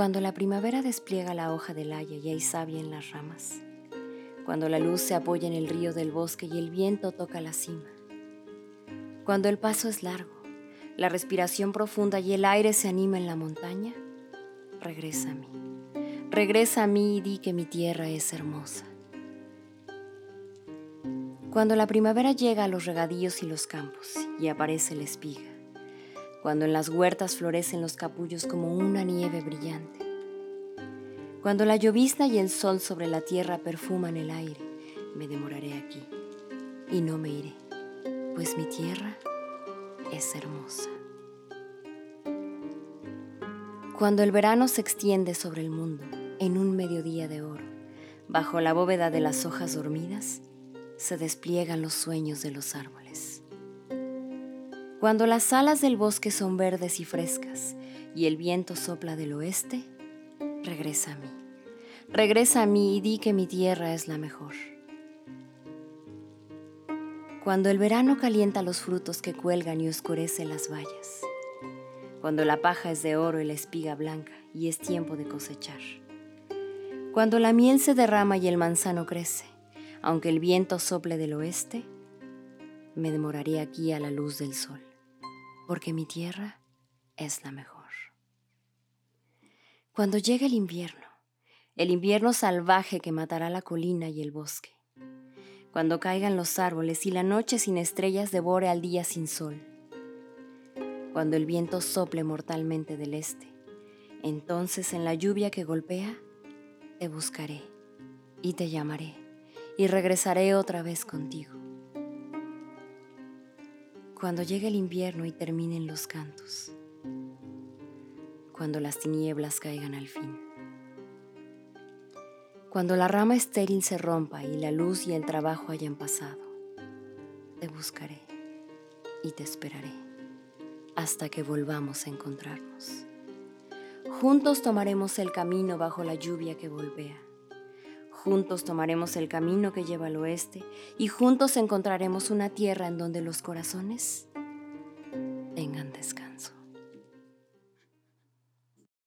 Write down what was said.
Cuando la primavera despliega la hoja del haya y hay savia en las ramas. Cuando la luz se apoya en el río del bosque y el viento toca la cima. Cuando el paso es largo, la respiración profunda y el aire se anima en la montaña, regresa a mí. Regresa a mí y di que mi tierra es hermosa. Cuando la primavera llega a los regadíos y los campos y aparece la espiga. Cuando en las huertas florecen los capullos como una nieve brillante. Cuando la llovizna y el sol sobre la tierra perfuman el aire, me demoraré aquí y no me iré, pues mi tierra es hermosa. Cuando el verano se extiende sobre el mundo en un mediodía de oro, bajo la bóveda de las hojas dormidas, se despliegan los sueños de los árboles. Cuando las alas del bosque son verdes y frescas y el viento sopla del oeste, regresa a mí. Regresa a mí y di que mi tierra es la mejor. Cuando el verano calienta los frutos que cuelgan y oscurece las vallas. Cuando la paja es de oro y la espiga blanca y es tiempo de cosechar. Cuando la miel se derrama y el manzano crece aunque el viento sople del oeste, me demoraré aquí a la luz del sol, porque mi tierra es la mejor. Cuando llegue el invierno, el invierno salvaje que matará la colina y el bosque, cuando caigan los árboles y la noche sin estrellas devore al día sin sol, cuando el viento sople mortalmente del este, entonces en la lluvia que golpea, te buscaré y te llamaré y regresaré otra vez contigo. Cuando llegue el invierno y terminen los cantos, cuando las tinieblas caigan al fin, cuando la rama estéril se rompa y la luz y el trabajo hayan pasado, te buscaré y te esperaré hasta que volvamos a encontrarnos. Juntos tomaremos el camino bajo la lluvia que volvea Juntos tomaremos el camino que lleva al oeste y juntos encontraremos una tierra en donde los corazones